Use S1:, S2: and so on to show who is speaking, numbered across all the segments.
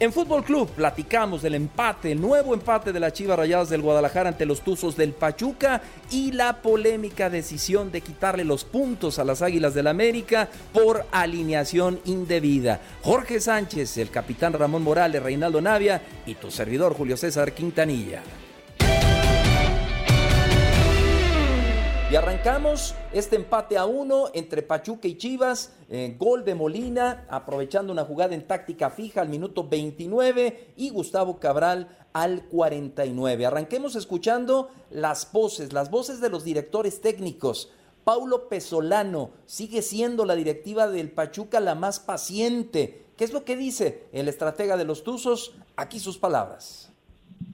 S1: En Fútbol Club platicamos del empate, el nuevo empate de las Chivas Rayadas del Guadalajara ante los Tuzos del Pachuca y la polémica decisión de quitarle los puntos a las Águilas del América por alineación indebida. Jorge Sánchez, el capitán Ramón Morales, Reinaldo Navia y tu servidor Julio César Quintanilla. Y arrancamos este empate a uno entre Pachuca y Chivas. Eh, gol de Molina, aprovechando una jugada en táctica fija al minuto 29 y Gustavo Cabral al 49. Arranquemos escuchando las voces, las voces de los directores técnicos. Paulo Pesolano sigue siendo la directiva del Pachuca la más paciente. ¿Qué es lo que dice el estratega de los Tuzos? Aquí sus palabras.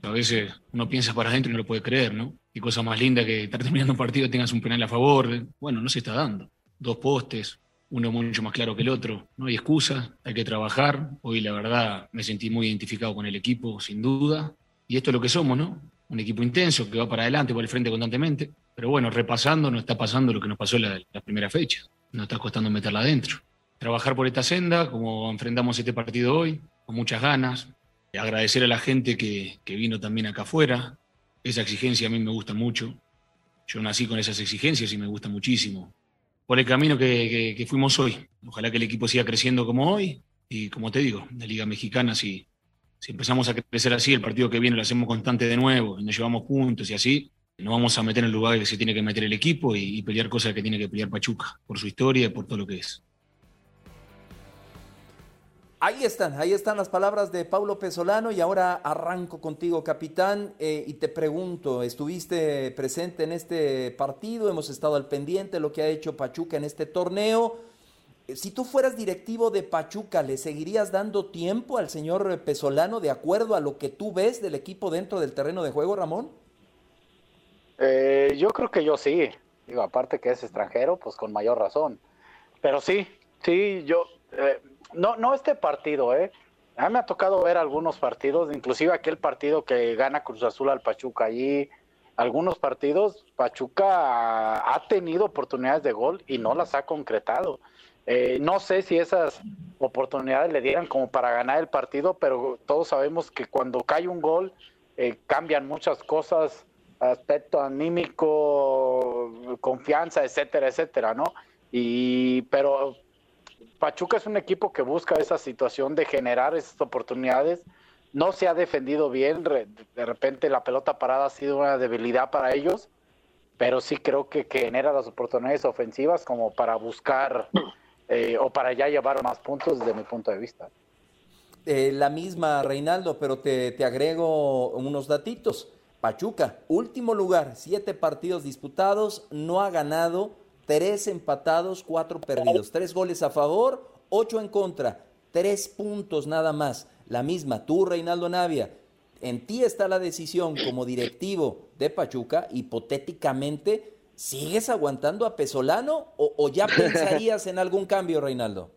S2: A veces uno piensa para adentro y no lo puede creer, ¿no? Y cosa más linda que estar terminando un partido y tengas un penal a favor. Bueno, no se está dando. Dos postes, uno mucho más claro que el otro. No hay excusa, hay que trabajar. Hoy, la verdad, me sentí muy identificado con el equipo, sin duda. Y esto es lo que somos, ¿no? Un equipo intenso que va para adelante, por el frente constantemente. Pero bueno, repasando, no está pasando lo que nos pasó en la, primera fecha. Nos está costando meterla adentro. Trabajar por esta senda, como enfrentamos este partido hoy, con muchas ganas. Agradecer a la gente que, que vino también acá afuera, esa exigencia a mí me gusta mucho. Yo nací con esas exigencias y me gusta muchísimo. Por el camino que, fuimos hoy. Ojalá que el equipo siga creciendo como hoy. Y como te digo, la Liga Mexicana, si, si empezamos a crecer así, el partido que viene lo hacemos constante de nuevo, nos llevamos puntos y así, nos vamos a meter en el lugar que se tiene que meter el equipo y, y pelear cosas que tiene que pelear Pachuca, por su historia y por todo lo que es.
S1: Ahí están, ahí están las palabras de Paulo Pesolano y ahora arranco contigo, capitán, eh, y te pregunto, ¿estuviste presente en este partido? Hemos estado al pendiente de lo que ha hecho Pachuca en este torneo. Eh, si tú fueras directivo de Pachuca, ¿le seguirías dando tiempo al señor Pesolano de acuerdo a lo que tú ves del equipo dentro del terreno de juego, Ramón?
S3: Eh, yo creo que yo sí. Digo, aparte que es extranjero, pues con mayor razón. Pero sí, sí, yo no, no este partido, ¿eh? A mí me ha tocado ver algunos partidos, inclusive aquel partido que gana Cruz Azul al Pachuca allí, algunos partidos, Pachuca ha tenido oportunidades de gol y no las ha concretado. Eh, no sé si esas oportunidades le dieran como para ganar el partido, pero todos sabemos que cuando cae un gol eh, cambian muchas cosas, aspecto anímico, confianza, etcétera, etcétera, ¿no? Y pero Pachuca es un equipo que busca esa situación de generar esas oportunidades. No se ha defendido bien, de repente la pelota parada ha sido una debilidad para ellos, pero sí creo que, genera las oportunidades ofensivas como para buscar eh, o para ya llevar más puntos desde mi punto de vista.
S1: Eh, la misma, Reinaldo, pero te, te agrego unos datitos. Pachuca, último lugar, siete partidos disputados, no ha ganado tres empatados, cuatro perdidos, tres goles a favor, ocho en contra, tres puntos nada más. La misma, tú, Reinaldo Navia, en ti está la decisión como directivo de Pachuca, hipotéticamente, ¿sigues aguantando a Pesolano o, ya pensarías en algún cambio, Reinaldo?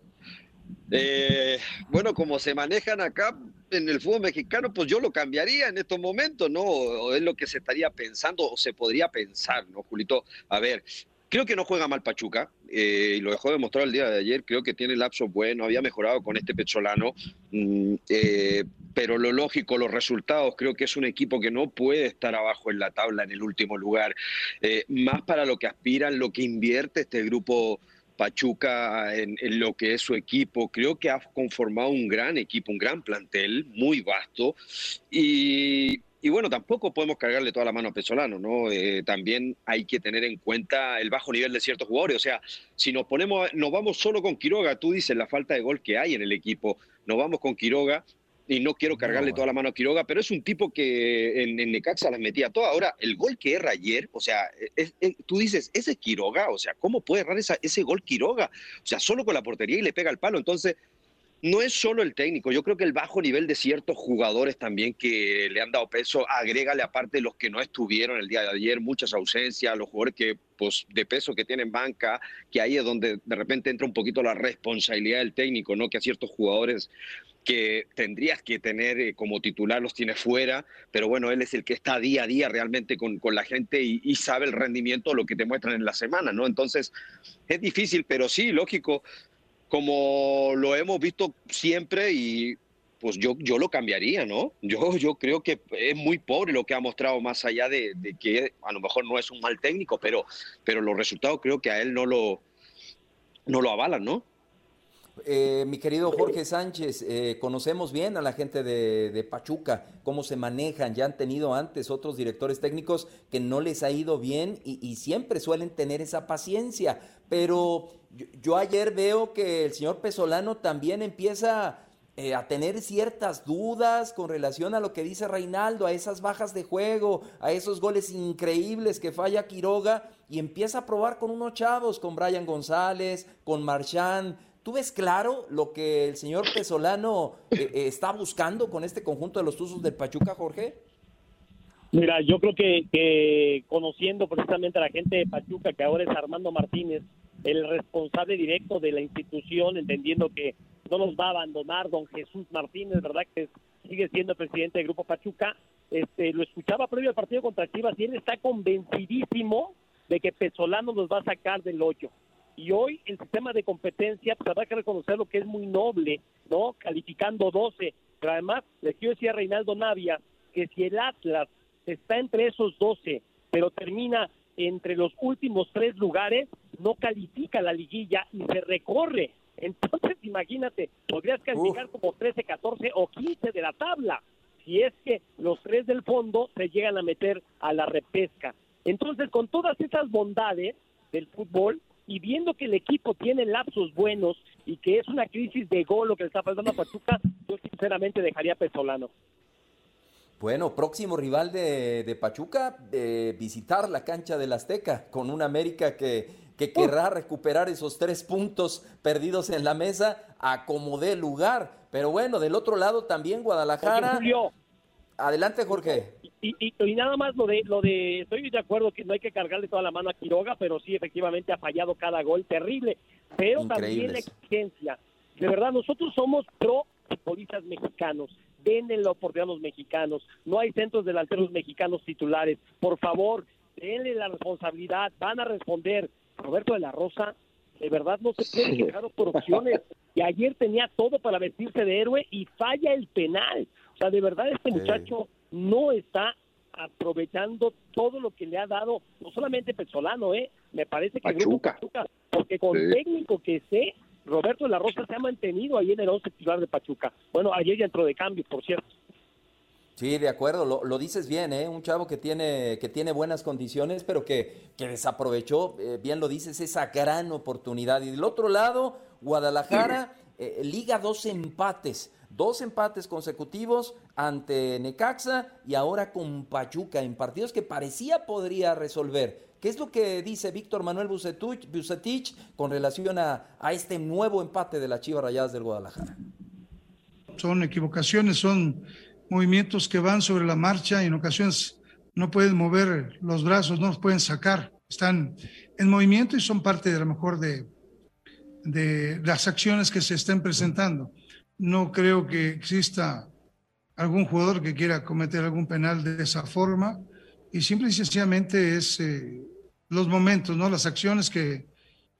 S4: Eh, bueno, como se manejan acá en el fútbol mexicano, pues yo lo cambiaría en estos momentos, ¿no? O es lo que se estaría pensando o se podría pensar, ¿no, Julito? A ver, Creo que no juega mal Pachuca, eh, y lo dejó de mostrar el día de ayer. Creo que tiene lapso bueno, había mejorado con este Pecholano, mm, eh, pero lo lógico, los resultados, creo que es un equipo que no puede estar abajo en la tabla en el último lugar. Eh, más para lo que aspiran, lo que invierte este grupo. Pachuca en, en, lo que es su equipo. Creo que ha conformado un gran equipo, un gran plantel, muy vasto. Y, y bueno, tampoco podemos cargarle toda la mano a Pesolano, ¿no? Eh, también hay que tener en cuenta el bajo nivel de ciertos jugadores. O sea, si nos ponemos, nos vamos solo con Quiroga, tú dices la falta de gol que hay en el equipo, nos vamos con Quiroga, y no quiero cargarle toda la mano a Quiroga, pero es un tipo que en, Necaxa las metía todas. Ahora, el gol que erra ayer, o sea, tú dices, ese es Quiroga, o sea, ¿cómo puede errar ese gol Quiroga? O sea, solo con la portería y le pega el palo. Entonces, no es solo el técnico, yo creo que el bajo nivel de ciertos jugadores también que le han dado peso, agrégale aparte los que no estuvieron el día de ayer, muchas ausencias, los jugadores que, pues, de peso que tienen banca, que ahí es donde de repente entra un poquito la responsabilidad del técnico, ¿no? Que a ciertos jugadores que tendrías que tener eh, como titular los tiene fuera, pero bueno, él es el que está día a día realmente con, con la gente y, y, sabe el rendimiento, lo que te muestran en la semana, ¿no? Entonces, es difícil, pero sí, lógico, como lo hemos visto siempre y pues yo, yo lo cambiaría, ¿no? Yo, yo creo que es muy pobre lo que ha mostrado más allá de, que a lo mejor no es un mal técnico, pero, pero los resultados creo que a él no lo, no lo avalan, ¿no?
S1: Eh, mi querido Jorge Sánchez, eh, conocemos bien a la gente de, Pachuca, cómo se manejan, ya han tenido antes otros directores técnicos que no les ha ido bien y, siempre suelen tener esa paciencia, pero yo, ayer veo que el señor Pesolano también empieza eh, a tener ciertas dudas con relación a lo que dice Reinaldo, a esas bajas de juego, a esos goles increíbles que falla Quiroga y empieza a probar con unos chavos, con Brian González, con Marchán. ¿Tú ves claro lo que el señor Pesolano eh, eh, está buscando con este conjunto de los Tuzos del Pachuca, Jorge?
S5: Mira, yo creo que, conociendo precisamente a la gente de Pachuca, que ahora es Armando Martínez, el responsable directo de la institución, entendiendo que no nos va a abandonar don Jesús Martínez, ¿verdad? Que sigue siendo presidente del Grupo Pachuca. Este, lo escuchaba previo al partido contra Chivas y él está convencidísimo de que Pesolano nos va a sacar del hoyo. Y hoy el sistema de competencia, pues habrá que reconocer lo que es muy noble, ¿no? Calificando 12. Pero además, le quiero decir a Reinaldo Navia que si el Atlas está entre esos 12, pero termina entre los últimos tres lugares, no califica la liguilla y se recorre. Entonces, imagínate, podrías calificar como 13, 14 o 15 de la tabla, si es que los tres del fondo se llegan a meter a la repesca. Entonces, con todas esas bondades del fútbol y viendo que el equipo tiene lapsos buenos y que es una crisis de gol lo que le está pasando a Pachuca, yo sinceramente dejaría Pesolano.
S1: Bueno, próximo rival de, Pachuca, de visitar la cancha del Azteca con un América que, que querrá recuperar esos tres puntos perdidos en la mesa a como dé lugar. Pero bueno, del otro lado también Guadalajara. Adelante, Jorge.
S5: Y, y, nada más lo de, lo de, estoy de acuerdo que no hay que cargarle toda la mano a Quiroga, pero sí, efectivamente ha fallado cada gol terrible. Pero también la exigencia. De verdad, nosotros somos pro futbolistas mexicanos denle la oportunidad a los mexicanos. No hay centros delanteros mexicanos titulares. Por favor, denle la responsabilidad. Van a responder. Roberto de la Rosa, de verdad no se puede quejar por opciones. Y ayer tenía todo para vestirse de héroe y falla el penal. O sea, de verdad este muchacho no está aprovechando todo lo que le ha dado, no solamente Pesolano, ¿eh? me parece que
S4: Pachuca.
S5: porque con técnico que sé, Roberto de la Rosa se ha mantenido ahí en el 11 titular de Pachuca. Bueno, ayer ya entró de cambio, por cierto.
S1: Sí, de acuerdo, lo, dices bien, ¿eh? un chavo que tiene, que tiene buenas condiciones, pero que, que desaprovechó, eh, bien lo dices, esa gran oportunidad. Y del otro lado, Guadalajara eh, liga dos empates, dos empates consecutivos ante Necaxa y ahora con Pachuca en partidos que parecía podría resolver. ¿Qué es lo que dice Víctor Manuel Bucetich con relación a, este nuevo empate de la Chivas Rayadas del Guadalajara?
S6: Son equivocaciones, son movimientos que van sobre la marcha y en ocasiones no pueden mover los brazos, no los pueden sacar. Están en movimiento y son parte de lo mejor de, de las acciones que se estén presentando. No creo que exista algún jugador que quiera cometer algún penal de esa forma y simple y sencillamente es eh, los momentos, ¿no? Las acciones que,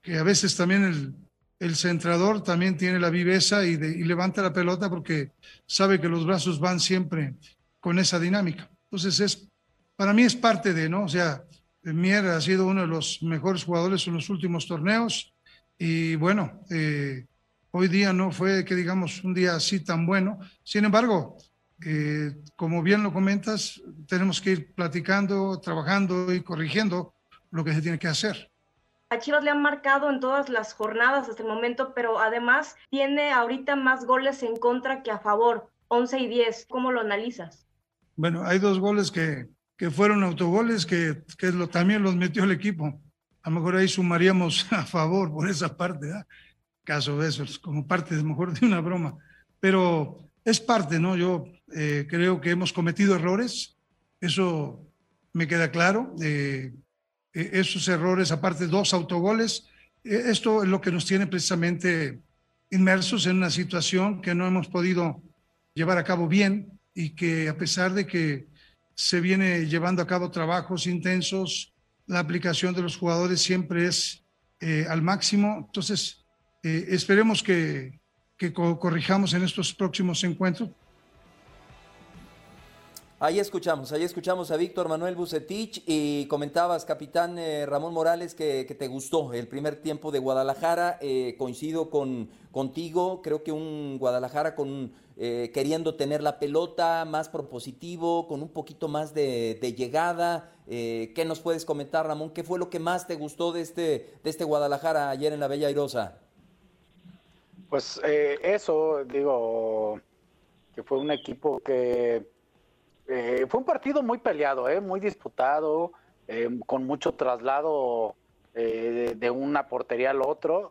S6: que a veces también el, el, centrador también tiene la viveza y, y, levanta la pelota porque sabe que los brazos van siempre con esa dinámica. Entonces es, para mí es parte de, ¿no? O sea, Mier ha sido uno de los mejores jugadores en los últimos torneos y bueno, eh, hoy día no fue que digamos un día así tan bueno. Sin embargo, eh, como bien lo comentas, tenemos que ir platicando, trabajando y corrigiendo lo que se tiene que hacer.
S7: A Chivas le han marcado en todas las jornadas hasta el momento, pero además tiene ahorita más goles en contra que a favor. 11 y 10. ¿Cómo lo analizas?
S6: Bueno, hay dos goles que, que fueron autogoles que, que lo, también los metió el equipo. A lo mejor ahí sumaríamos a favor por esa parte, ¿verdad? Caso de esos, como parte, de mejor, de una broma. Pero es parte, ¿no? Yo eh, creo que hemos cometido errores, eso me queda claro. Eh, e, esos errores, aparte dos autogoles, eh, esto es lo que nos tiene precisamente inmersos en una situación que no hemos podido llevar a cabo bien y que a pesar de que se viene llevando a cabo trabajos intensos, la aplicación de los jugadores siempre es al máximo. Entonces, eh, esperemos que, corrijamos en estos próximos encuentros.
S1: Ahí escuchamos, ahí escuchamos a Víctor Manuel Bucetich y comentabas, capitán eh, Ramón Morales, que, te gustó el primer tiempo de Guadalajara. Eh, coincido con, contigo, creo que un Guadalajara con queriendo tener la pelota más propositivo, con un poquito más de, llegada. ¿Qué nos puedes comentar, Ramón? ¿Qué fue lo que más te gustó de este, de este Guadalajara ayer en la Bella Airosa?
S3: Pues eh, eso, digo, que fue un equipo que eh, fue un partido muy peleado, eh, muy disputado, con mucho traslado de, una portería al otro.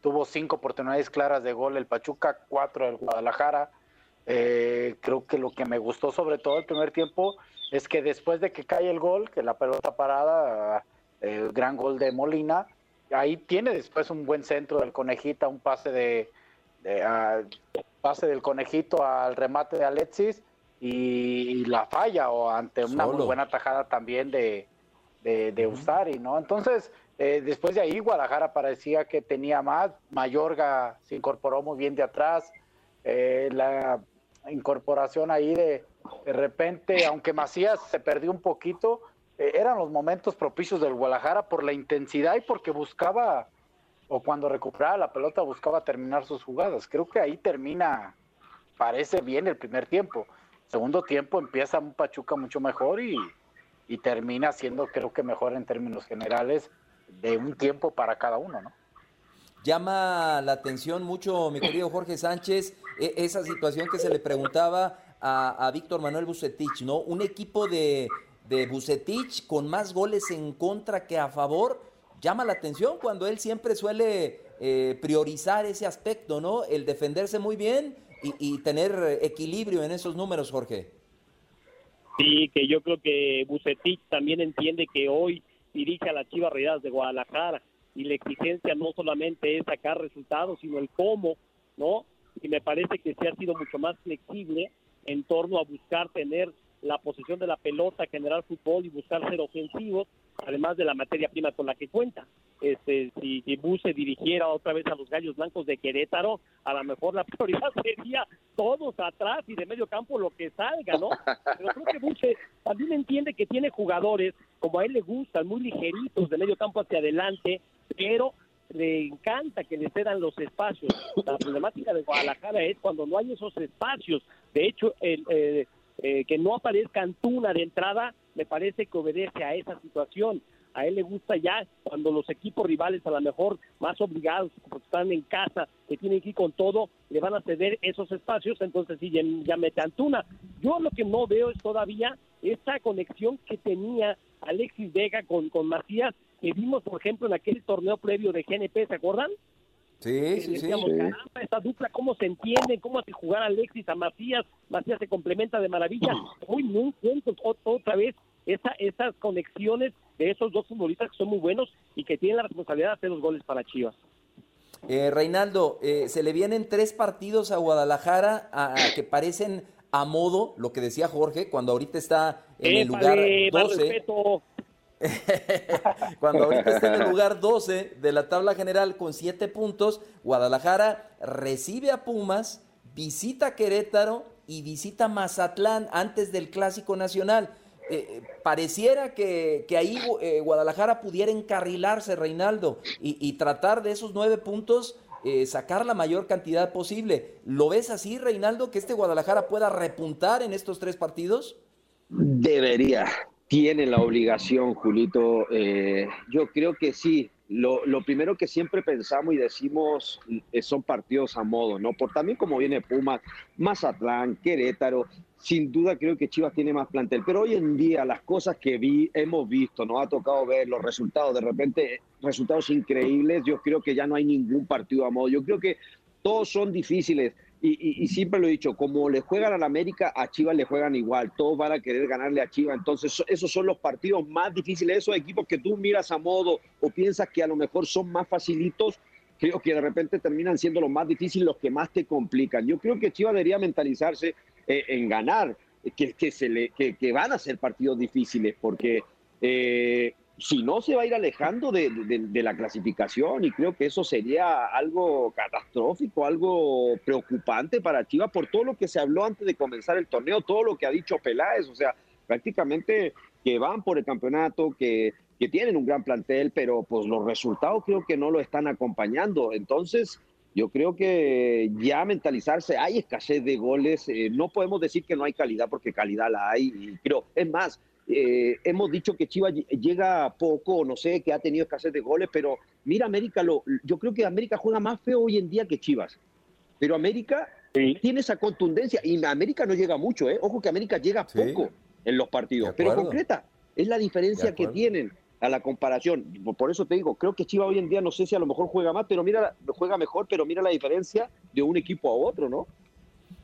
S3: tuvo cinco oportunidades claras de gol el Pachuca, cuatro el Guadalajara. creo que lo que me gustó sobre todo el primer tiempo es que después de que cae el gol, que la pelota parada, el gran gol de Molina, ahí tiene después un buen centro del conejita, un pase de, pase del conejito al remate de Alexis y, la falla o ante una muy buena tajada también de, de, Ustari, ¿no? Entonces, eh, después de ahí Guadalajara parecía que tenía más, Mayorga se incorporó muy bien de atrás, eh, la incorporación ahí de, de repente, aunque Macías se perdió un poquito, eh, eran los momentos propicios del Guadalajara por la intensidad y porque buscaba, o cuando recuperaba la pelota, buscaba terminar sus jugadas. Creo que ahí termina, parece bien el primer tiempo. Segundo tiempo empieza un Pachuca mucho mejor y, y termina siendo, creo que mejor en términos generales, de un tiempo para cada uno, ¿no?
S1: Llama la atención mucho, mi querido Jorge Sánchez, e, esa situación que se le preguntaba a, a Víctor Manuel Bucetich, ¿no? Un equipo de, de Bucetich con más goles en contra que a favor, llama la atención cuando él siempre suele eh, priorizar ese aspecto, ¿no? El defenderse muy bien y, tener equilibrio en esos números, Jorge.
S5: Sí, que yo creo que Bucetich también entiende que hoy dirige a las Chivas de Guadalajara y la exigencia no solamente es sacar resultados, sino el cómo, ¿no? Y me parece que se ha sido mucho más flexible en torno a buscar tener la posición de la pelota, generar fútbol y buscar ser ofensivos, además de la materia prima con la que cuenta. Este, si, si Buse dirigiera otra vez a los Gallos Blancos de Querétaro, a lo mejor la prioridad sería todos atrás y de medio campo lo que salga, ¿no? Pero creo que Buse también entiende que tiene jugadores, como a él le gustan, muy ligeritos de medio campo hacia adelante, pero le encanta que le cedan los espacios. La problemática de Guadalajara es cuando no hay esos espacios. De hecho, el, eh, eh, que no aparezca Antuna de entrada, me parece que obedece a esa situación. A él le gusta ya cuando los equipos rivales, a lo mejor más obligados, porque están en casa, que tienen que ir con todo, le van a ceder esos espacios, entonces sí, ya, mete Antuna. Yo lo que no veo es todavía esta conexión que tenía Alexis Vega con, con Macías, que vimos, por ejemplo, en aquel torneo previo de GNP, ¿se acuerdan?
S1: Sí, sí, sí.
S5: esta dupla, cómo se entiende, cómo hace jugar Alexis a Macías, Macías se complementa de maravilla. Muy, muy juntos otra vez esa, esas conexiones de esos dos futbolistas que son muy buenos y que tienen la responsabilidad de hacer los goles para Chivas.
S1: Eh, Reinaldo, eh, se le vienen tres partidos a Guadalajara a, que parecen a modo, lo que decía Jorge, cuando ahorita está en el lugar 12. Cuando ahorita está en el lugar 12 de la tabla general con 7 puntos, Guadalajara recibe a Pumas, visita Querétaro y visita Mazatlán antes del Clásico Nacional. Eh, eh, pareciera que, ahí eh, Guadalajara pudiera encarrilarse, Reinaldo, y, tratar de esos nueve puntos sacar la mayor cantidad posible. ¿Lo ves así, Reinaldo, que este Guadalajara pueda repuntar en estos tres partidos?
S4: Debería, tiene la obligación, Julito. Eh, yo creo que sí, lo, lo, primero que siempre pensamos y decimos eh, son partidos a modo, ¿no? Por también como viene Pumas, Mazatlán, Querétaro, sin duda creo que Chivas tiene más plantel, pero hoy en día las cosas que vi, hemos visto, nos ha tocado ver los resultados, de repente resultados increíbles, yo creo que ya no hay ningún partido a modo, yo creo que todos son difíciles. Y, siempre lo he dicho, como le juegan a la América, a Chivas le juegan igual. Todos van a querer ganarle a Chivas. Entonces, esos son los partidos más difíciles. Esos equipos que tú miras a modo o piensas que a lo mejor son más facilitos, creo que de repente terminan siendo los más difíciles, los que más te complican. Yo creo que Chivas debería mentalizarse eh, en ganar, que, que, se le, que, que, van a ser partidos difíciles, porque eh, si no se va a ir alejando de, la clasificación y creo que eso sería algo catastrófico, algo preocupante para Chivas por todo lo que se habló antes de comenzar el torneo, todo lo que ha dicho Peláez, o sea, prácticamente que van por el campeonato, que, que tienen un gran plantel, pero pues los resultados creo que no lo están acompañando. Entonces, yo creo que ya mentalizarse, hay escasez de goles, eh, no podemos decir que no hay calidad porque calidad la hay, y creo, es más, eh, hemos dicho que Chivas llega poco, no sé, que ha tenido escasez de goles, pero mira América, lo, yo creo que América juega más feo hoy en día que Chivas. Pero América tiene esa contundencia y América no llega mucho, ¿eh? Ojo que América llega poco en los partidos, pero concreta, es la diferencia que tienen a la comparación. Por eso te digo, creo que Chivas hoy en día no sé si a lo mejor juega más, pero mira, juega mejor, pero mira la diferencia de un equipo a otro, ¿no?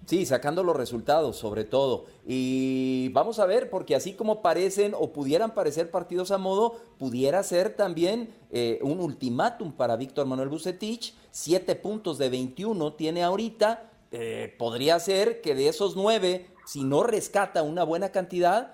S1: Sí, sacando los resultados sobre todo. Y vamos a ver, porque así como parecen o pudieran parecer partidos a modo, pudiera ser también eh, un ultimátum para Víctor Manuel Bucetich. Siete puntos de 21 tiene ahorita. Eh, podría ser que de esos nueve, si no rescata una buena cantidad,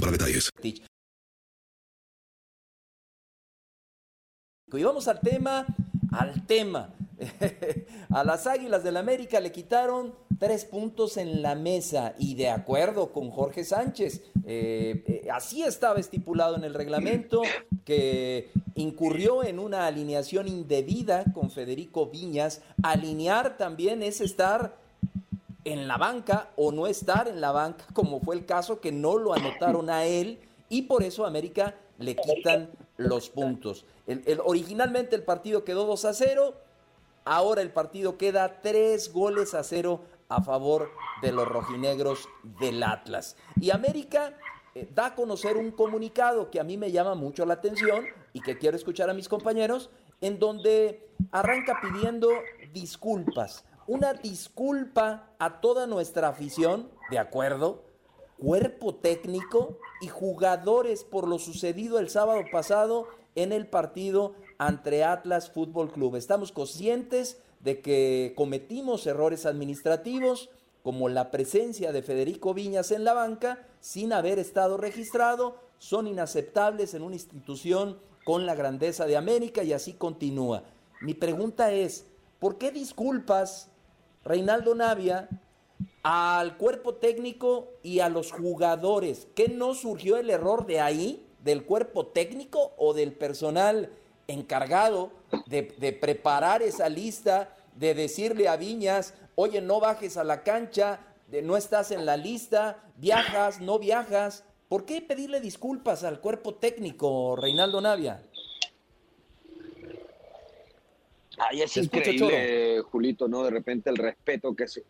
S8: para detalles.
S1: Y vamos al tema, al tema. A las Águilas del la América le quitaron tres puntos en la mesa y de acuerdo con Jorge Sánchez, eh, eh, así estaba estipulado en el reglamento que incurrió en una alineación indebida con Federico Viñas. Alinear también es estar en la banca o no estar en la banca, como fue el caso que no lo anotaron a él y por eso América le quitan los puntos. El, originalmente el partido quedó 2 a 0, ahora el partido queda 3 goles a 0 a favor de los rojinegros del Atlas. Y América eh, da a conocer un comunicado que a mí me llama mucho la atención y que quiero escuchar a mis compañeros, en donde arranca pidiendo disculpas una disculpa a toda nuestra afición, de acuerdo, cuerpo técnico y jugadores por lo sucedido el sábado pasado en el partido ante Atlas Fútbol Club. Estamos conscientes de que cometimos errores administrativos, como la presencia de Federico Viñas en la banca sin haber estado registrado, son inaceptables en una institución con la grandeza de América y así continúa. Mi pregunta es, ¿por qué disculpas, Reinaldo Navia, al cuerpo técnico y a los jugadores? ¿Qué no surgió el error de ahí, del cuerpo técnico o del personal encargado de, de preparar esa lista, de decirle a Viñas, oye, no bajes a la cancha, no estás en la lista, viajas, no viajas. ¿Por qué pedirle disculpas al cuerpo técnico, Reinaldo Navia?
S4: Ay, es increíble, Julito, ¿no? De repente el respeto que se...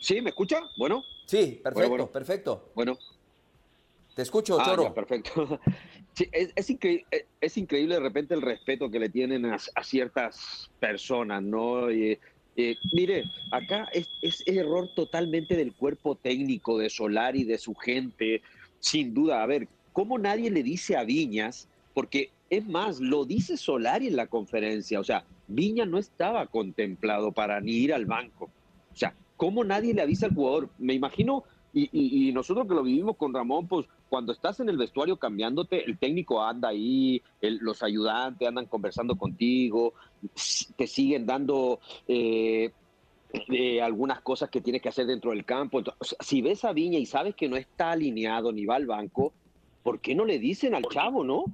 S4: ¿Sí? ¿Me escucha? Bueno.
S1: Sí, perfecto, perfecto.
S4: Bueno.
S1: Te escucho,
S4: ah,
S1: Choro.
S4: perfecto. Sí, es, es, es, increíble de repente el respeto que le tienen a, a ciertas personas, ¿no? Y, eh, mire, acá es, es, error totalmente del cuerpo técnico de Solari, de su gente, sin duda. A ver, ¿cómo nadie le dice a Viñas? Porque es más, lo dice Solari en la conferencia. O sea, Viña no estaba contemplado para ni ir al banco. O sea, ¿cómo nadie le avisa al jugador? Me imagino y, nosotros que lo vivimos con Ramón, pues cuando estás en el vestuario cambiándote, el técnico anda ahí, los ayudantes andan conversando contigo, te siguen dando eh, eh, algunas cosas que tienes que hacer dentro del campo. Entonces, si ves a Viña y sabes que no está alineado ni va al banco, ¿por qué no le dicen al chavo, no?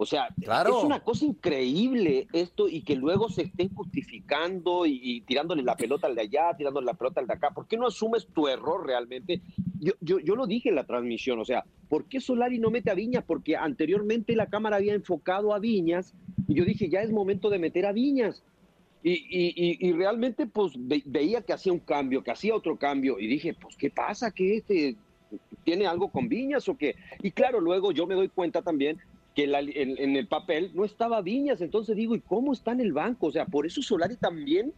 S4: O sea, es una cosa increíble esto y que luego se estén justificando y, tirándole la pelota al de allá, tirándole la pelota al de acá. ¿Por qué no asumes tu error realmente? Yo, yo, yo lo dije en la transmisión, o sea, ¿por qué Solari no mete a Viñas? Porque anteriormente la cámara había enfocado a Viñas y yo dije, ya es momento de meter a Viñas. Y, y, y, realmente pues veía que hacía un cambio, que hacía otro cambio y dije, pues ¿qué pasa? ¿Que este tiene algo con Viñas o qué? Y claro, luego yo me doy cuenta también que en, el papel no estaba Viñas, entonces digo, ¿y cómo está en el banco? O sea, por eso Solari también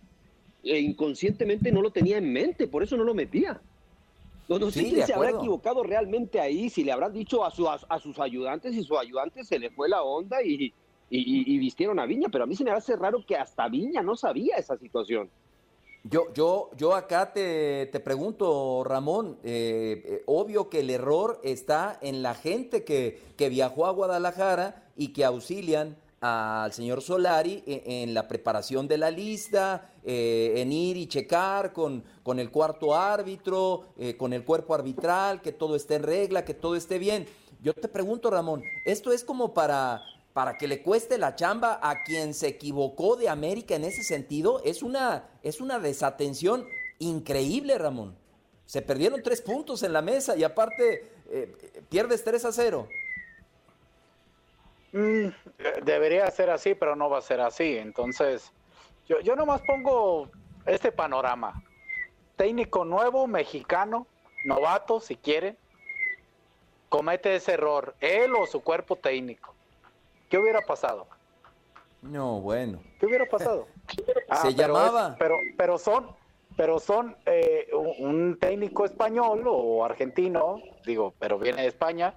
S4: eh, inconscientemente no lo tenía en mente, por eso no lo metía. No, no sé si se habrá equivocado realmente ahí, si le habrán dicho a, sus ayudantes y sus ayudantes se le fue la onda y, y, vistieron a Viña, pero a mí se me hace raro que hasta Viña no sabía esa situación.
S1: Yo, yo, yo acá te, te pregunto, Ramón, eh, eh, obvio que el error está en la gente que, que viajó a Guadalajara y que auxilian al señor Solari e, en, la preparación de la lista, eh, en ir y checar con, con el cuarto árbitro, con el cuerpo arbitral, que todo esté en regla, que todo esté bien. Yo te pregunto, Ramón, ¿esto es como para para que le cueste la chamba a quien se equivocó de América en ese sentido, es una, es una desatención increíble, Ramón. Se perdieron tres puntos en la mesa y aparte eh, pierdes 3 a 0.
S3: Mm, debería ser así, pero no va a ser así. Entonces, yo, yo nomás pongo este panorama. Técnico nuevo, mexicano, novato, si quiere, comete ese error, él o su cuerpo técnico ¿Qué hubiera pasado?
S1: No, bueno.
S3: ¿Qué hubiera pasado?
S1: Se ah, llamaba.
S3: pero, pero son, pero son eh, un técnico español o argentino, digo, pero viene de España,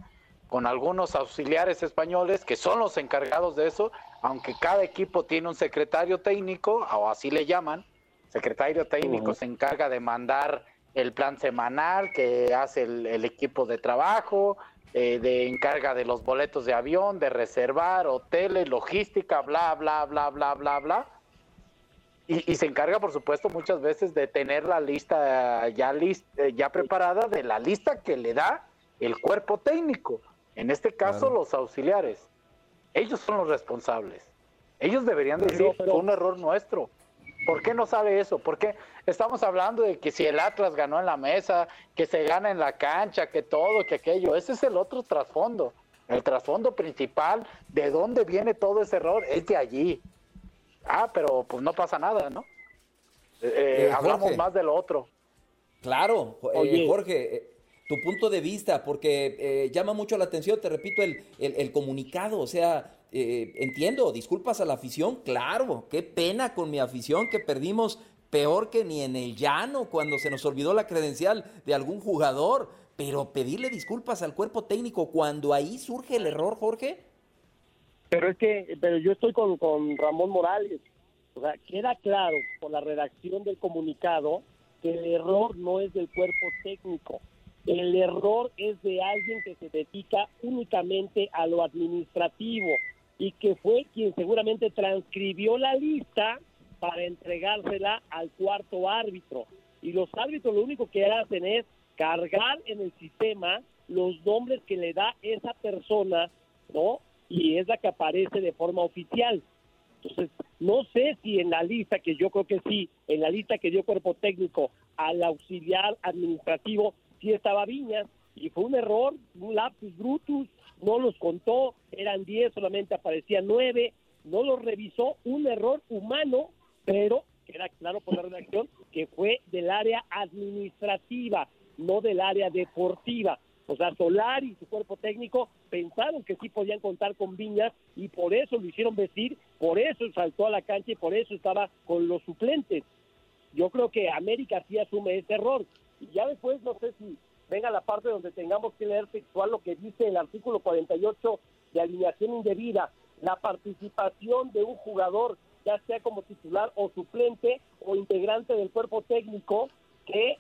S3: con algunos auxiliares españoles que son los encargados de eso, aunque cada equipo tiene un secretario técnico, o así le llaman, secretario técnico se encarga de mandar el plan semanal que hace el equipo de trabajo, eh, de encarga de los boletos de avión, de reservar hoteles, logística, bla, bla, bla, bla, bla, bla. Y, se encarga, por supuesto, muchas veces de tener la lista ya, eh, ya preparada de la lista que le da el cuerpo técnico. En este caso, los auxiliares. Ellos son los responsables. Ellos deberían decir, fue un error nuestro. ¿Por qué no sabe eso? ¿Por qué estamos hablando de que si el Atlas ganó en la mesa, que se gana en la cancha, que todo, que aquello? Ese es el otro trasfondo. El trasfondo principal, de dónde viene todo ese error, es de allí. Ah, pero pues no pasa nada, ¿no? Eh, eh, hablamos más de lo otro.
S1: Claro, eh, Jorge, tu punto de vista, porque llama mucho la atención, te repito, el, el comunicado, o sea, eh, entiendo, disculpas a la afición, claro, qué pena con mi afición que perdimos peor que ni en el llano cuando se nos olvidó la credencial de algún jugador. pero pedirle disculpas al cuerpo técnico cuando ahí surge el error, Jorge.
S5: Pero es que, pero yo estoy con, con Ramón Morales. O sea, queda claro por la redacción del comunicado que el error no es del cuerpo técnico. El error es de alguien que se dedica únicamente a lo administrativo y que fue quien seguramente transcribió la lista para entregársela al cuarto árbitro. Y los árbitros lo único que hacen es cargar en el sistema los nombres que le da esa persona, ¿no? Y es la que aparece de forma oficial. Entonces, no sé si en la lista, que yo creo que sí, en la lista que dio cuerpo técnico al auxiliar administrativo, sí estaba Viñas, y fue un error, un lapsus brutus, no los contó, eran 10, solamente aparecían 9, no los revisó, un error humano, pero queda claro por la redacción que fue del área administrativa, no del área deportiva. O sea, Solar y su cuerpo técnico pensaron que sí podían contar con Viñas y por eso lo hicieron vestir, por eso saltó a la cancha y por eso estaba con los suplentes. Yo creo que América sí asume ese error. Y ya después no sé si venga la parte donde tengamos que leer textual lo que dice el artículo 48 de alineación indebida, la participación de un jugador, ya sea como titular o suplente o integrante del cuerpo técnico, que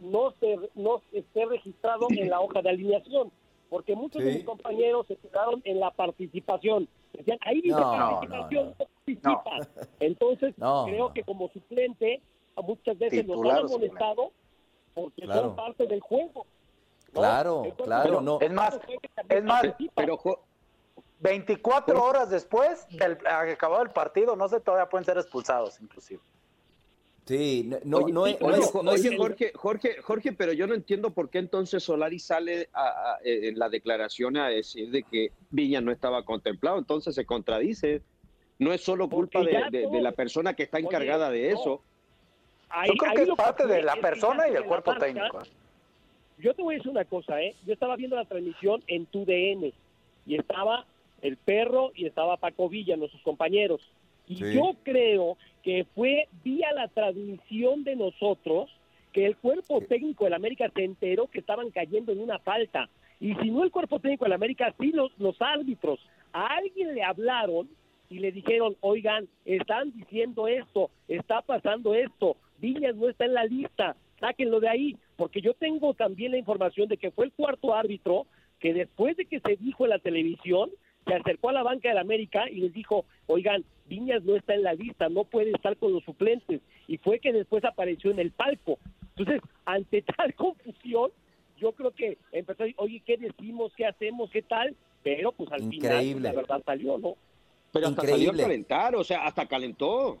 S5: no se no esté registrado en la hoja de alineación, porque muchos de mis compañeros se quedaron en la participación. Decían, ahí dice
S1: No,
S5: participación, no, participa. Entonces, creo que como suplente, muchas veces nos han molestado porque
S1: Claro.
S5: son parte del juego. ¿no?
S1: Claro,
S5: Entonces,
S1: claro,
S5: pero
S1: no.
S3: Es más, es más.
S4: Pero, Jo-
S3: 24 horas después del acabado el partido, no sé, todavía pueden ser expulsados, inclusive.
S1: Sí, no, no,
S4: Oye,
S1: no es, no
S4: oye,
S1: es-
S4: Jo-
S1: no es-
S4: oye, Jorge, Jorge, Jorge, pero yo no entiendo por qué entonces Solari sale a- a- en la declaración a decir de que Viña no estaba contemplado, entonces se contradice. No es solo culpa de, la persona que está
S5: Oye,
S4: encargada de
S5: no.
S4: eso.
S5: Ahí-
S3: Yo creo
S5: ahí
S3: que es parte de la persona y
S5: la
S3: cuerpo
S5: marca,
S3: técnico.
S5: Yo te voy a decir una cosa, ¿eh? Yo estaba viendo la transmisión en TUDN y estaba el perro y estaba Paco Villa, nuestros compañeros. Y
S1: Sí.
S5: yo creo que fue vía la transmisión de nosotros que el cuerpo técnico del América se enteró que estaban cayendo en una falta. Y si no el cuerpo técnico del América, sí los, los árbitros. A alguien le hablaron y le dijeron, oigan, están diciendo esto, está pasando esto, Viñas no está en la lista, sáquenlo de ahí, porque yo tengo también la información de que fue el cuarto árbitro que después de que se dijo en la televisión, se acercó a la banca del América y les dijo, oigan, Viñas no está en la lista, no puede estar con los suplentes, y fue que después apareció en el palco. Entonces, ante tal confusión, yo creo que empezó a decir, oye, ¿qué decimos? ¿Qué hacemos? ¿Qué tal? Pero pues al final,
S1: Increíble.
S5: la verdad salió, ¿no?
S4: Pero hasta salió a calentar, o sea, hasta calentó.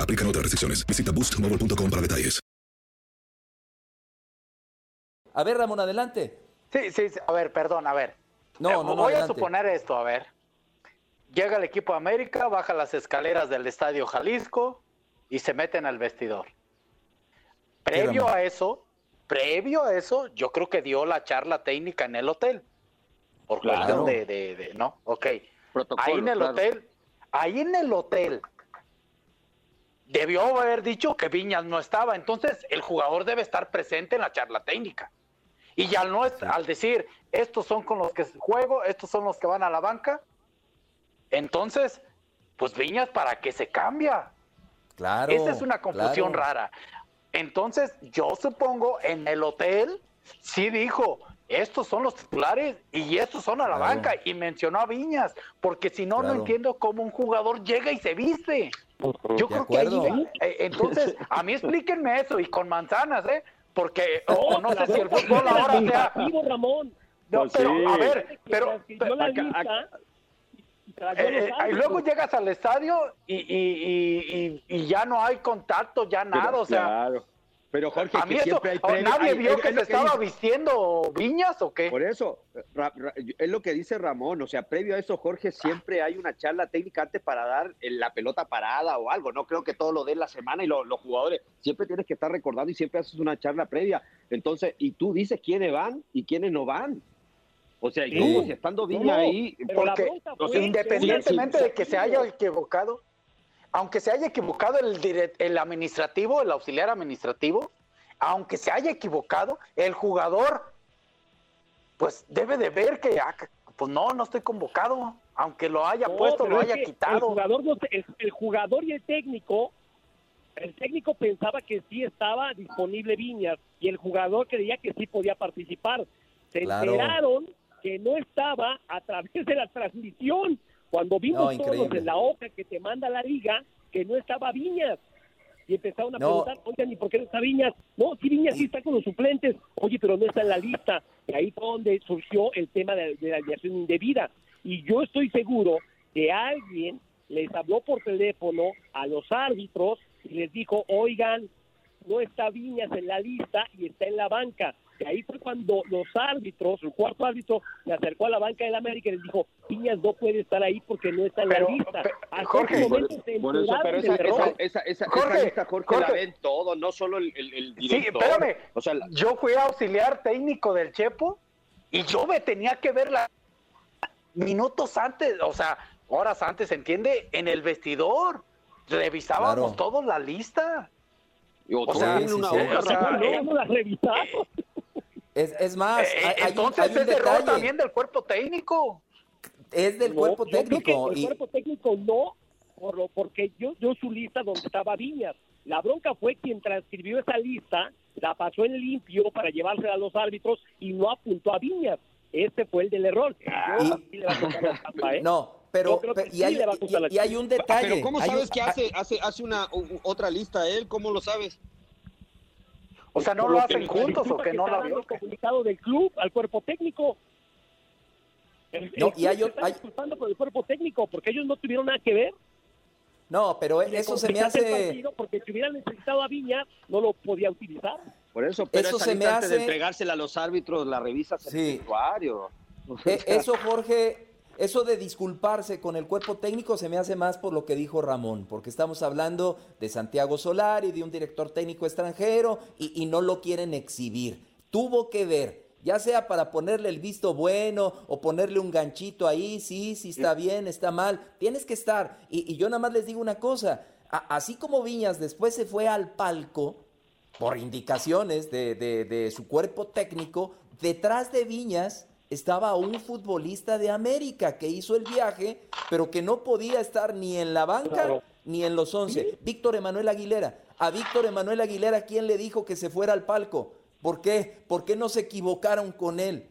S8: Aplican otras restricciones. Visita boostmobile.com para detalles.
S1: A ver, Ramón, adelante.
S3: Sí, sí, sí. a ver, perdón, a ver.
S1: No,
S3: Eh,
S1: no, no,
S3: Voy a suponer esto, a ver. Llega el equipo de América, baja las escaleras del Estadio Jalisco y se meten al vestidor. Previo a eso, previo a eso, yo creo que dio la charla técnica en el hotel. Por
S1: Claro.
S3: cuestión de, de- de- ¿no? Ok.
S4: Protocolo,
S3: ahí en el
S4: claro.
S3: hotel, ahí en el hotel, debió haber dicho que Viñas no estaba. Entonces, el jugador debe estar presente en la charla técnica. Y al, no al decir, estos son con los que juego, estos son los que van a la banca, entonces, pues Viñas, ¿para qué se cambia?
S1: Claro.
S3: Esa es una confusión
S1: claro.
S3: rara. Entonces, yo supongo en el hotel sí dijo, estos son los titulares y estos son a la
S1: Claro.
S3: banca y mencionó a Viñas, porque si no, no entiendo cómo un jugador llega y se viste. Yo creo que ahí, eh, entonces, a mí explíquenme eso y con manzanas, ¿eh? Porque o-
S5: No,
S3: sé si el fútbol
S5: del
S3: ahora sea...
S5: Ramón.
S3: No,
S4: Pues
S3: pero,
S4: sí.
S3: a ver, pero...
S4: Acá-
S3: Eh, eh, y luego llegas al estadio y, y- y- y- y ya no hay contacto, ya nada,
S4: Pero,
S3: o sea,
S4: claro. Pero Jorge,
S3: a mí
S4: que
S3: eso,
S4: siempre hay previo-
S3: nadie
S4: hay-
S3: vio
S4: es-
S3: que
S4: es
S3: se
S4: que
S3: estaba
S4: dice-
S3: vistiendo Viñas o qué.
S4: Por eso, Ra- Ra- es lo que dice Ramón, o sea, previo a eso, Jorge, siempre hay una charla técnica antes para dar eh, la pelota parada o algo, no creo que todo lo den la semana y lo- los jugadores siempre tienes que estar recordando y siempre haces una charla previa. Entonces, y tú dices quiénes van y quiénes no van. O sea, y
S3: Sí.
S4: estando Viña
S3: No,
S4: ahí,
S3: Porque independientemente
S4: sí,
S3: de que se haya equivocado, aunque se haya equivocado el, direct- el administrativo, el auxiliar administrativo, aunque se haya equivocado, el jugador, pues debe de ver que, ah, pues no, no estoy convocado, aunque lo haya
S5: No,
S3: puesto, lo haya
S5: El
S3: quitado.
S5: jugador, el jugador y el técnico, el técnico pensaba que sí estaba disponible Viñas y el jugador creía que sí podía participar. Se
S1: Claro.
S5: enteraron que no estaba a través de la transmisión. Cuando vimos
S1: No,
S5: todos en la hoja que te manda la liga, que no estaba Viñas. Y empezaron a
S1: No.
S5: preguntar, oigan, ¿y por qué no está Viñas? No, sí, Viñas sí está con los suplentes. Oye, pero no está en la lista. Y ahí fue donde surgió el tema de, de la alineación indebida. Y yo estoy seguro que alguien les habló por teléfono a los árbitros y les dijo, oigan, no está Viñas en la lista y está en la banca. Y ahí fue cuando los árbitros, el cuarto árbitro, se acercó a la banca del América y les dijo, Viñas no puede estar ahí porque no está en
S3: Pero,
S5: la lista.
S3: pe-
S5: Hasta
S3: Jorge,
S5: ese
S4: por,
S5: momento se
S4: por eso, pero esa, esa, esa, esa, esa
S3: Jorge,
S4: lista, Jorge, la
S3: Jorge.
S4: ven todo, no solo el, el, el
S3: Sí,
S4: director.
S3: espérame.
S4: O sea, la-
S3: Yo fui auxiliar técnico del Chepo y yo me tenía que ver la minutos antes, o sea, horas antes, ¿entiende? En el vestidor. Revisábamos
S1: Claro.
S3: todos la lista.
S4: o
S3: sea,
S1: sí, sí.
S4: hoja,
S3: o sea,
S5: No, no la revisamos.
S1: Es, es más,
S3: Eh,
S1: hay, hay un,
S3: entonces
S1: hay un
S3: es error también del cuerpo técnico.
S1: Es del
S5: No,
S1: cuerpo
S5: yo creo que
S1: técnico.
S5: el
S1: y-
S5: cuerpo técnico no, por lo, porque yo, yo su lista donde estaba Viñas. La bronca fue quien transcribió esa lista, la pasó en limpio para llevársela a los árbitros y no apuntó a Viñas. Este fue el del error. Yo,
S1: Y-
S5: sí le va a costar la chamba, ¿eh?
S1: No, pero, y,
S5: sí
S1: hay,
S5: le va a costar la
S1: y- y hay un detalle.
S4: Pero ¿cómo sabes que hace, hace, hace una u- otra lista él? ¿Cómo lo sabes?
S3: O sea, ¿no lo
S5: que
S3: hacen juntos o
S5: disculpa
S3: que no la vio?
S5: comunicado del club al cuerpo técnico. El, el
S1: No, y hay
S5: se
S1: o-
S5: está
S1: hay-
S5: disculpando por el cuerpo técnico porque ellos no tuvieron nada que ver.
S1: No, pero eso se me hace...
S5: Porque si hubieran necesitado a Viñas, no lo podía utilizar.
S4: Por eso, pero
S1: Eso se me
S4: antes de
S1: hace-
S4: entregársela a los árbitros, la
S1: Sí.
S4: el usuario.
S1: E- Eso, Jorge, eso de disculparse con el cuerpo técnico se me hace más por lo que dijo Ramón, porque estamos hablando de Santiago Solari, de un director técnico extranjero, y, y no lo quieren exhibir. Tuvo que ver, ya sea para ponerle el visto bueno o ponerle un ganchito ahí, sí, sí está bien, está mal, tienes que estar. Y, y yo nada más les digo una cosa, a- así como Viñas después se fue al palco, por indicaciones de, de- de su cuerpo técnico, detrás de Viñas estaba un futbolista de América que hizo el viaje, pero que no podía estar ni en la banca ni en los 11. Víctor Emanuel Aguilera. A Víctor Emanuel Aguilera, ¿quién le dijo que se fuera al palco? ¿Por qué? ¿Por qué no se equivocaron con él?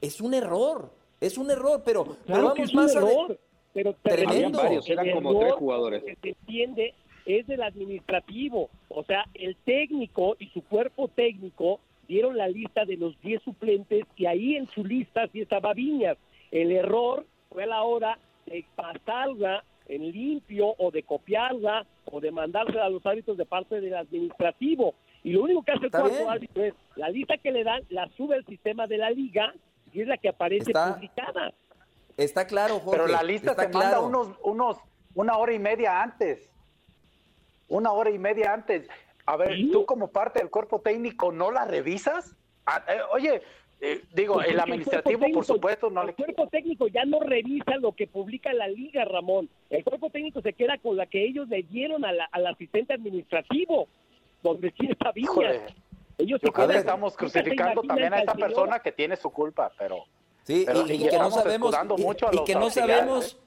S1: Es un error, es un error, pero, pero
S5: Claro
S1: vamos
S5: que es un
S1: más
S5: error, pero
S1: Tremendo.
S4: eran
S5: el
S4: como tres jugadores.
S5: Que se entiende es del administrativo, o sea, el técnico y su cuerpo técnico dieron la lista de los 10 suplentes y ahí en su lista sí estaba Viñas. El error fue a la hora de pasarla en limpio o de copiarla o de mandársela a los árbitros de parte del administrativo. Y lo único que hace el cuarto
S1: bien.
S5: árbitro es la lista que le dan, la sube al sistema de la liga y es la que aparece
S1: Está-
S5: publicada.
S1: Está claro, Jorge.
S3: Pero la lista
S1: está
S3: se manda unos, unos, una hora y media antes. Una hora y media antes. A ver,
S5: Sí.
S3: tú como parte del cuerpo técnico, ¿no la revisas? Ah, eh, oye, eh, digo,
S5: Pues
S3: el administrativo, por supuesto, no
S5: el
S3: le...
S5: cuerpo técnico ya no revisa lo que publica la liga, Ramón. El cuerpo técnico se queda con la que ellos le dieron a la- al asistente administrativo, donde sí está.
S3: Híjole,
S5: Ellos se
S3: yo creo que
S5: quedan-
S3: estamos crucificando también a esta
S5: al
S3: persona que tiene su culpa, pero...
S1: Sí,
S3: Pero
S1: y, y que no
S3: estamos
S1: sabemos y,
S3: mucho a
S1: y
S3: los
S1: que no sabemos
S3: ¿eh?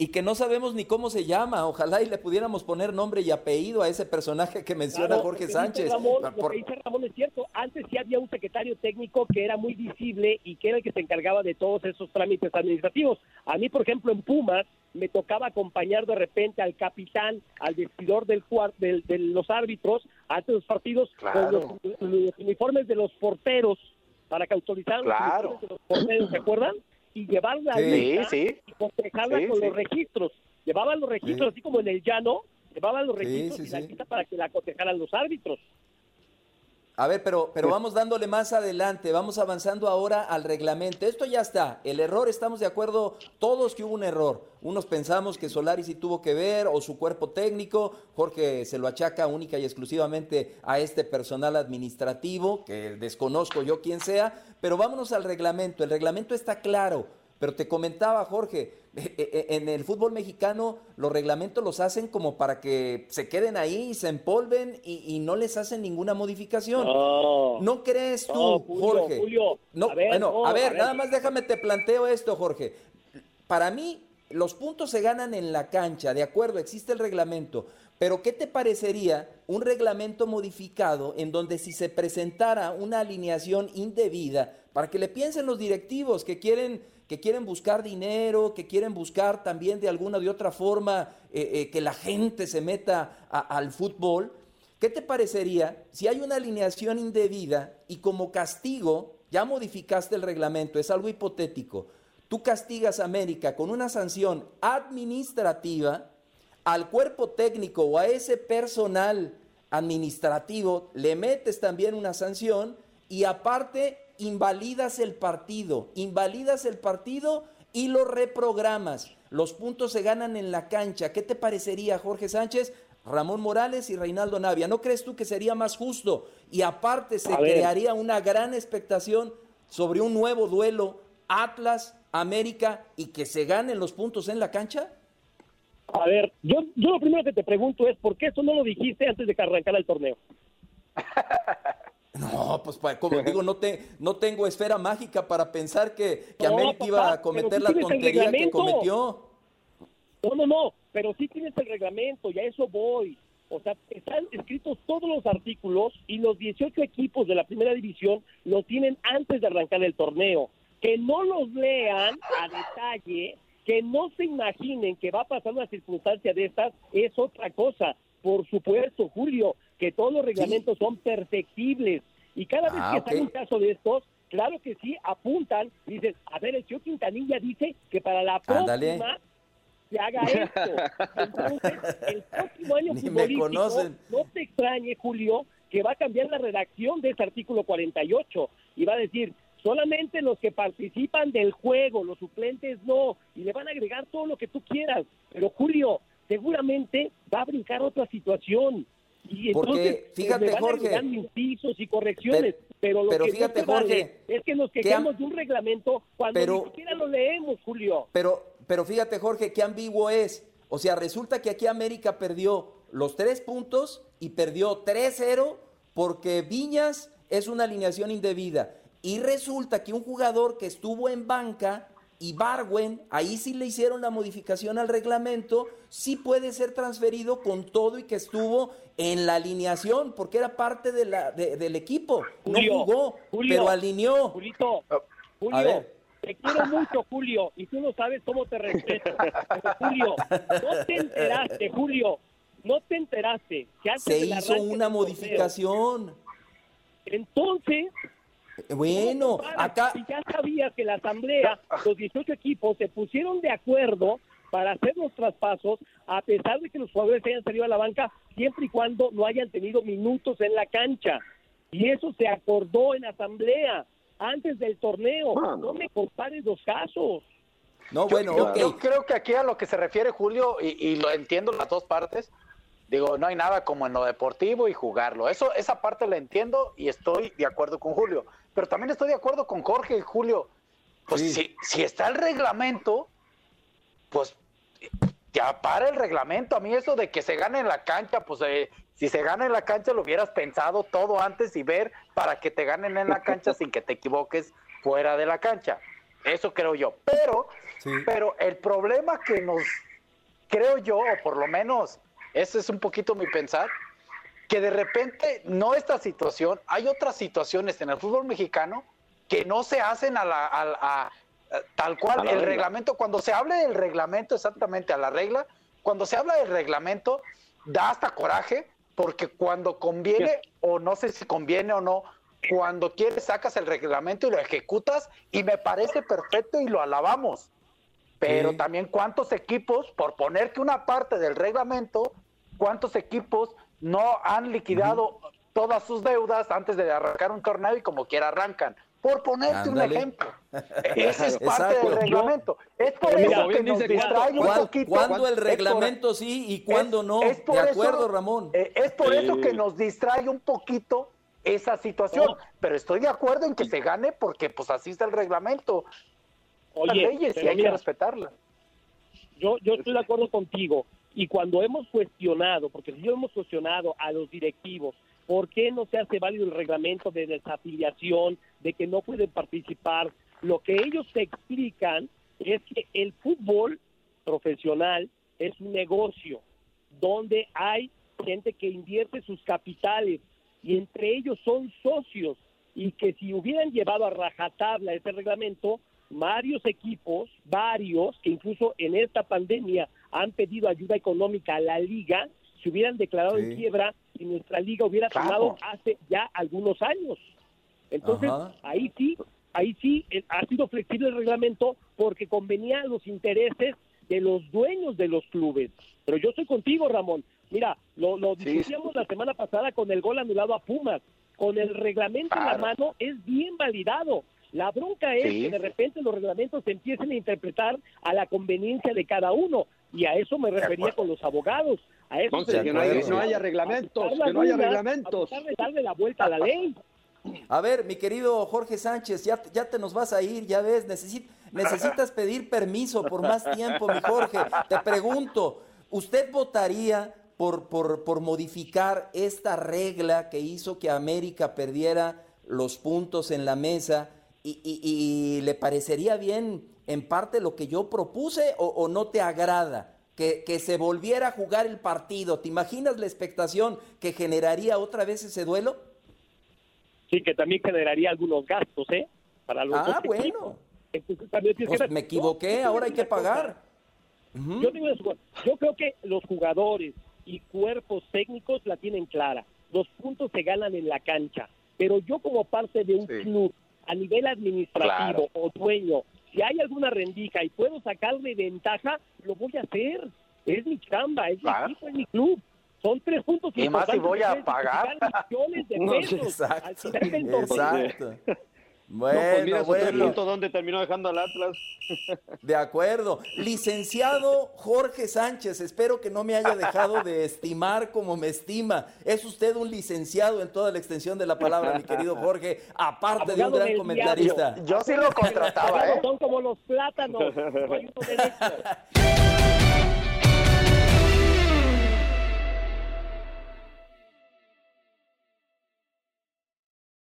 S1: Y que no sabemos ni cómo se llama. Ojalá y le pudiéramos poner nombre y apellido a ese personaje que menciona
S5: Claro,
S1: Jorge
S5: que
S1: Sánchez.
S5: Ramón,
S1: Ah,
S5: lo
S1: por-
S5: que dice Ramón es cierto. Antes sí había un secretario técnico que era muy visible y que era el que se encargaba de todos esos trámites administrativos. A mí, por ejemplo, en Pumas me tocaba acompañar de repente al capitán, al vestidor del del- de los árbitros antes de los partidos
S3: Claro.
S5: con los, los uniformes de los porteros para que autorizaran
S3: Claro.
S5: los uniformes de los porteros, ¿se acuerdan? Y llevar la lista
S3: Sí,
S5: y cotejarla
S3: Sí,
S5: con
S3: sí.
S5: los registros. Llevaban los registros
S1: Sí.
S5: así como en el llano, llevaban los registros y la lista para que la cotejaran los árbitros.
S1: A ver, pero, pero vamos dándole más adelante, vamos avanzando ahora al reglamento. Esto ya está, el error, estamos de acuerdo todos que hubo un error. Unos pensamos que Solari sí tuvo que ver o su cuerpo técnico, Jorge se lo achaca única y exclusivamente a este personal administrativo, que desconozco yo quién sea, pero vámonos al reglamento. El reglamento está claro, pero te comentaba Jorge, eh, eh, en el fútbol mexicano los reglamentos los hacen como para que se queden ahí, se empolven y, y no les hacen ninguna modificación.
S5: No.
S1: ¿No crees tú,
S5: No, Julio,
S1: Jorge?
S5: Julio,
S1: No,
S5: a ver,
S1: bueno,
S5: no,
S1: a ver,
S5: a ver.
S1: nada más déjame te planteo esto, Jorge. Para mí, los puntos se ganan en la cancha, de acuerdo, existe el reglamento. Pero ¿qué te parecería un reglamento modificado en donde si se presentara una alineación indebida para que le piensen los directivos que quieren que quieren buscar dinero, que quieren buscar también de alguna de otra forma eh, eh, que la gente se meta al fútbol, ¿Qué te parecería si hay una alineación indebida y como castigo, ya modificaste el reglamento, es algo hipotético, tú castigas a América con una sanción administrativa al cuerpo técnico o a ese personal administrativo, le metes también una sanción y aparte invalidas el partido, invalidas el partido y lo reprogramas. Los puntos se ganan en la cancha. ¿Qué te parecería, Jorge Sánchez? Ramón Morales y Reinaldo Navia. ¿No crees tú que sería más justo? Y aparte se crearía una gran expectación sobre un nuevo duelo Atlas, América y que se ganen los puntos en la cancha.
S5: A ver, yo, yo lo primero que te pregunto es, ¿por qué eso no lo dijiste antes de que arrancara el torneo?
S1: No, pues como digo, no, te, no tengo esfera mágica para pensar que, que
S5: No,
S1: América iba a cometer la tontería que cometió.
S5: No, no, no, pero sí tienes el reglamento, y a eso voy. O sea, están escritos todos los artículos y los 18 equipos de la primera división los tienen antes de arrancar el torneo. Que no los lean a detalle, que no se imaginen que va a pasar una circunstancia de estas, es otra cosa. Por supuesto, Julio, que todos los reglamentos son perfectibles. Y cada vez
S1: Ah,
S5: que
S1: ok.
S5: sale un caso de estos, claro que sí, apuntan, dicen, a ver, el señor Quintanilla dice que para la
S1: Ándale.
S5: próxima se haga esto. Entonces, el próximo año
S1: Ni
S5: futbolístico, no te extrañe, Julio, que va a cambiar la redacción de ese artículo 48 y va a decir, solamente los que participan del juego, los suplentes no, y le van a agregar todo lo que tú quieras. Pero, Julio, seguramente va a brincar otra situación. Y
S1: Porque,
S5: entonces, eh,
S1: fíjate, Jorge,
S5: incisos y correcciones.
S1: pero-
S5: Pero, lo
S1: pero
S5: que
S1: fíjate, Jorge,
S5: es que nos
S1: que
S5: quejemos
S1: am-
S5: de un reglamento cuando
S1: pero-
S5: ni siquiera lo leemos, Julio.
S1: Pero, pero fíjate, Jorge, qué ambiguo es. O sea, resulta que aquí América perdió los tres puntos y perdió 3-0 porque Viñas es una alineación indebida. Y resulta que un jugador que estuvo en banca y Barwen, ahí sí le hicieron la modificación al reglamento, sí puede ser transferido con todo y que estuvo en la alineación, porque era parte de la, de- del equipo.
S5: Julio,
S1: no jugó,
S5: Julio,
S1: pero alineó.
S5: Julito,
S1: A
S5: Julio,
S1: ver.
S5: te quiero mucho, Julio, y tú no sabes cómo te respeto. Pero, Julio, no te enteraste, Julio, no te enteraste que antes
S1: Se hizo una
S5: torneo,
S1: modificación.
S5: Entonces,
S1: Bueno,
S5: ¿cómo comparas?
S1: acá
S5: Si ya sabías que la asamblea, los 18 equipos se pusieron de acuerdo para hacer los traspasos, a pesar de que los jugadores hayan salido a la banca, siempre y cuando no hayan tenido minutos en la cancha. Y eso se acordó en asamblea antes del torneo. No me compares los casos.
S1: No, bueno,
S3: yo creo que aquí a lo que se refiere Julio, y, y lo entiendo las dos partes, digo, no hay nada como en lo deportivo y jugarlo. Eso, esa parte la entiendo y estoy de acuerdo con Julio. Pero también estoy de acuerdo con Jorge y Julio. Pues si, si está el reglamento, pues ya para el reglamento. A mí eso de que se gane en la cancha, pues eh, si se gana en la cancha lo hubieras pensado todo antes y ver para que te ganen en la cancha sin que te equivoques fuera de la cancha. Eso creo yo. Pero, pero el problema que nos, creo yo, o por lo menos ese es un poquito mi pensar, que de repente no esta situación, hay otras situaciones en el fútbol mexicano que no se hacen a la, a- a- a- tal cual el
S4: regla.
S3: reglamento, cuando se habla del reglamento exactamente a la regla, cuando se habla del reglamento da hasta coraje porque cuando conviene o no sé si conviene o no, cuando quieres sacas el reglamento y lo ejecutas y me parece perfecto y lo alabamos. Pero
S1: Sí.
S3: también cuántos equipos, por poner que una parte del reglamento, cuántos equipos no han liquidado todas sus deudas antes de arrancar un torneo y como quiera arrancan. Por ponerte un ejemplo. Ese es parte
S1: Exacto.
S3: del reglamento. Es por
S5: Mira,
S3: eso que nos distrae un
S1: ¿Cuán-
S3: poquito.
S1: ¿Cuándo el
S3: por-
S1: reglamento sí y cuándo
S3: es-
S1: no?
S3: es por
S1: de
S3: eso-
S1: acuerdo, Ramón.
S3: eh, es por eso que nos distrae un poquito esa situación.
S5: No.
S3: Pero estoy de acuerdo en que se gane porque pues así está el reglamento. Las
S5: Oye,
S3: leyes y hay que respetarlas.
S5: yo, yo estoy de acuerdo contigo. Y cuando hemos cuestionado, porque si yo hemos cuestionado a los directivos, ¿por qué no se hace válido el reglamento de desafiliación, de que no pueden participar? Lo que ellos te explican es que el fútbol profesional es un negocio donde hay gente que invierte sus capitales y entre ellos son socios y que si hubieran llevado a rajatabla ese reglamento, varios equipos, varios, que incluso en esta pandemia han pedido ayuda económica a la liga, se hubieran declarado en quiebra y nuestra liga hubiera
S3: Claro.
S5: firmado hace ya algunos años. Entonces,
S1: Ajá.
S5: ahí sí, ahí sí eh, ha sido flexible el reglamento porque convenía a los intereses de los dueños de los clubes. Pero yo estoy contigo, Ramón. Mira, lo, lo
S3: Sí,
S5: discutíamos la semana pasada con el gol anulado a Pumas. Con el reglamento en la mano es bien validado. La bronca es
S3: Sí.
S5: que de repente los reglamentos se empiecen a interpretar a la conveniencia de cada uno. Y a eso me refería con los abogados. A eso
S4: Entonces, que no, hay- no haya reglamentos, que no haya reglamentos.
S5: A de darle la vuelta a la ley.
S1: A ver, mi querido Jorge Sánchez, ya, ya te nos vas a ir, ya ves, necesi- necesitas pedir permiso por más tiempo, mi Jorge. Te pregunto, ¿usted votaría por, por, por modificar esta regla que hizo que América perdiera los puntos en la mesa y, y- y le parecería bien en parte lo que yo propuse o, o no te agrada? Que, que se volviera a jugar el partido. ¿Te imaginas la expectación que generaría otra vez ese duelo?
S5: Sí, que también generaría algunos gastos, ¿eh? Para los
S1: Ah,
S5: dos
S1: bueno.
S5: equipos. Entonces, también tienes que
S1: Pues me equivoqué,
S5: No, yo
S1: ahora hay que pagar.
S5: Yo, digo una cosa. Yo creo que los jugadores y cuerpos técnicos la tienen clara. Los puntos se ganan en la cancha. Pero yo como parte de un
S3: Sí.
S5: club a nivel administrativo
S3: Claro.
S5: o dueño, si hay alguna rendija y puedo sacarle ventaja, lo voy a hacer. Es mi chamba, es
S3: Claro.
S5: mi equipo, es mi club. Son tres puntos
S3: Y más si voy a pagar.
S5: millones de
S4: No,
S5: pesos
S1: Exacto,
S5: al final del torneo.
S1: exacto.
S4: No, pues mira
S1: Bueno,
S4: esos tres
S1: bueno,
S4: puntos donde terminó dejando al Atlas.
S1: de acuerdo. Licenciado Jorge Sánchez, espero que no me haya dejado de estimar como me estima. Es usted un licenciado en toda la extensión de la palabra, mi querido Jorge, aparte de un gran comentarista.
S3: Yo sí lo contrataba, ¿eh?
S5: Son como los plátanos. no hay uno